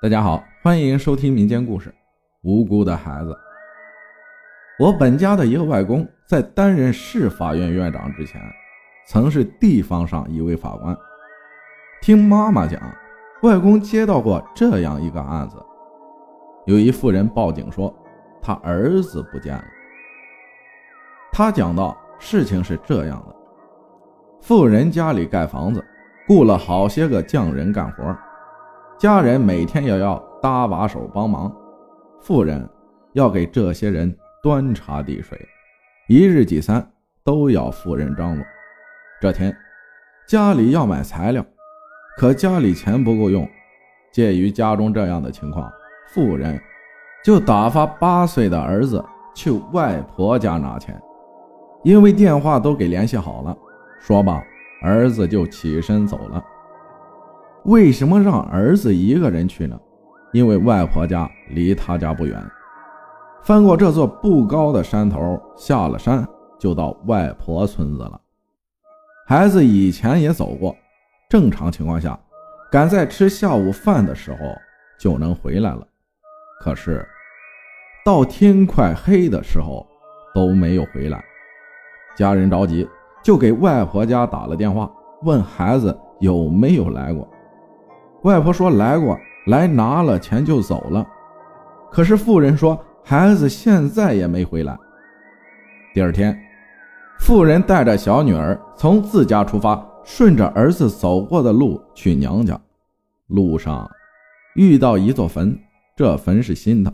大家好，欢迎收听民间故事《无辜的孩子》。我本家的一个外公，在担任市法院院长之前，曾是地方上一位法官。听妈妈讲，外公接到过这样一个案子：有一妇人报警说，她儿子不见了。他讲到，事情是这样的：妇人家里盖房子，雇了好些个匠人干活。家人每天也要搭把手帮忙，妇人要给这些人端茶递水，一日几餐都要妇人张罗。这天家里要买材料，可家里钱不够用，介于家中这样的情况，妇人就打发八岁的儿子去外婆家拿钱，因为电话都给联系好了。说罢，儿子就起身走了。为什么让儿子一个人去呢？因为外婆家离他家不远，翻过这座不高的山头，下了山就到外婆村子了。孩子以前也走过，正常情况下，赶在吃下午饭的时候就能回来了。可是到天快黑的时候都没有回来，家人着急，就给外婆家打了电话，问孩子有没有来过。外婆说来过来拿了钱就走了，可是妇人说孩子现在也没回来。第二天，妇人带着小女儿从自家出发，顺着儿子走过的路去娘家。路上遇到一座坟，这坟是新的。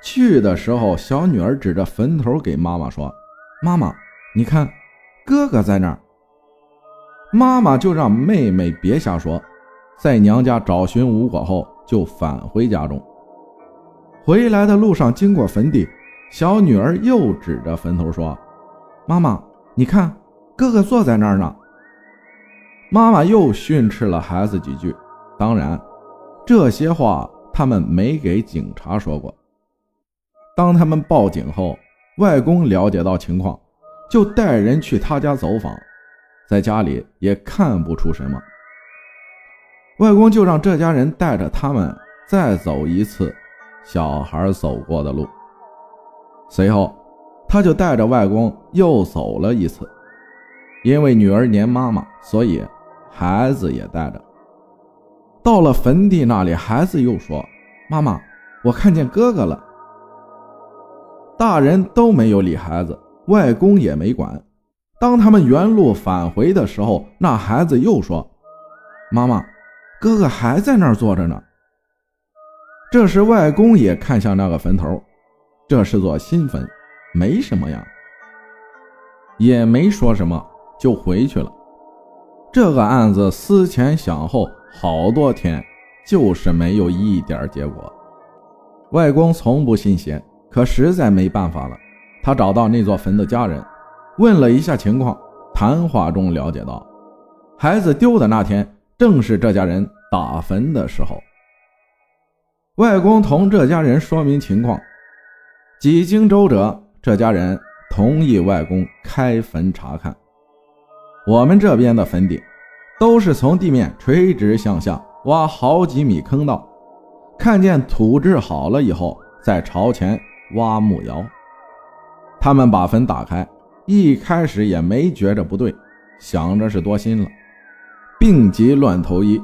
去的时候，小女儿指着坟头给妈妈说：“妈妈，你看，哥哥在那儿。”妈妈就让妹妹别瞎说。在娘家找寻无果后，就返回家中。回来的路上经过坟地，小女儿又指着坟头说：“妈妈，你看，哥哥坐在那儿呢。”妈妈又训斥了孩子几句。当然，这些话他们没给警察说过。当他们报警后，外公了解到情况，就带人去他家走访，在家里也看不出什么。外公就让这家人带着他们再走一次小孩走过的路。随后，他就带着外公又走了一次。因为女儿黏妈妈，所以孩子也带着。到了坟地那里，孩子又说：“妈妈，我看见哥哥了。”大人都没有理孩子，外公也没管。当他们原路返回的时候，那孩子又说：“妈妈。”哥哥还在那儿坐着呢。这时，外公也看向那个坟头，这是座新坟，没什么呀，也没说什么，就回去了。这个案子思前想后好多天，就是没有一点结果。外公从不信邪，可实在没办法了。他找到那座坟的家人，问了一下情况，谈话中了解到，孩子丢的那天。正是这家人打坟的时候，外公同这家人说明情况，几经周折，这家人同意外公开坟查看。我们这边的坟地都是从地面垂直向下挖好几米坑道，看见土质好了以后再朝前挖木窑。他们把坟打开，一开始也没觉着不对，想着是多心了。病急乱投医，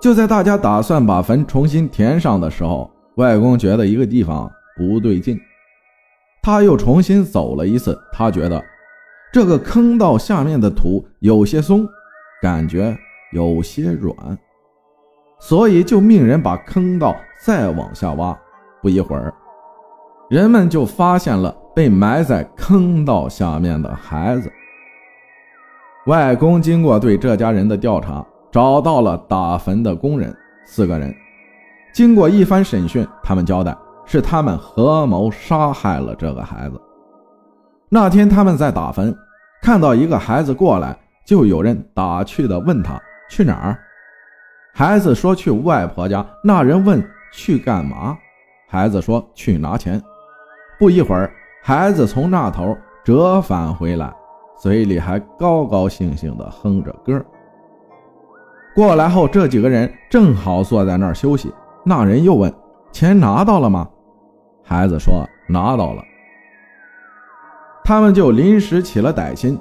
就在大家打算把坟重新填上的时候，外公觉得一个地方不对劲，他又重新走了一次，他觉得这个坑道下面的土有些松，感觉有些软，所以就命人把坑道再往下挖。不一会儿，人们就发现了被埋在坑道下面的孩子。外公经过对这家人的调查，找到了打坟的工人四个人。经过一番审讯，他们交代是他们合谋杀害了这个孩子。那天他们在打坟，看到一个孩子过来，就有人打趣的问他去哪儿。孩子说去外婆家。那人问去干嘛？孩子说去拿钱。不一会儿，孩子从那头折返回来。嘴里还高高兴兴地哼着歌。过来后，这几个人正好坐在那儿休息。那人又问：“钱拿到了吗？”孩子说：“拿到了。”他们就临时起了歹心，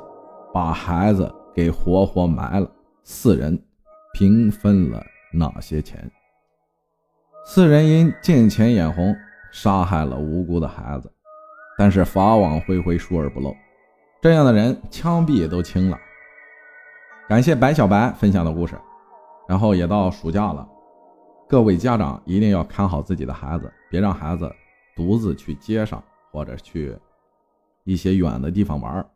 把孩子给活活埋了。四人平分了那些钱。四人因见钱眼红，杀害了无辜的孩子，但是法网恢恢，疏而不漏，这样的人枪毙都轻了。感谢白小白分享的故事。然后也到暑假了，各位家长一定要看好自己的孩子，别让孩子独自去街上或者去一些远的地方玩。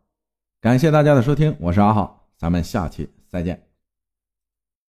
感谢大家的收听，我是阿浩，咱们下期再见。